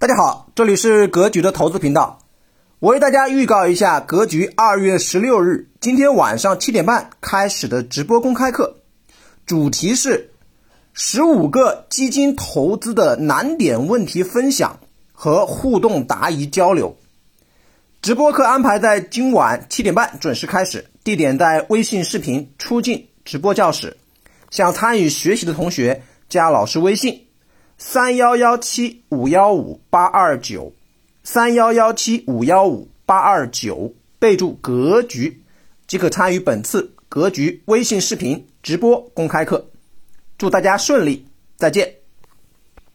大家好，这里是格局的投资频道。我为大家预告一下，格局二月十六日今天晚上七点半开始的直播公开课，主题是十五个基金投资的难点问题分享和互动答疑交流。直播课安排在今晚七点半准时开始，地点在微信视频出镜直播教室。想参与学习的同学，加老师微信。三幺幺七五幺五八二九，三幺幺七五幺五八二九，备注“格局”，即可参与本次“格局”微信视频直播公开课。祝大家顺利，再见。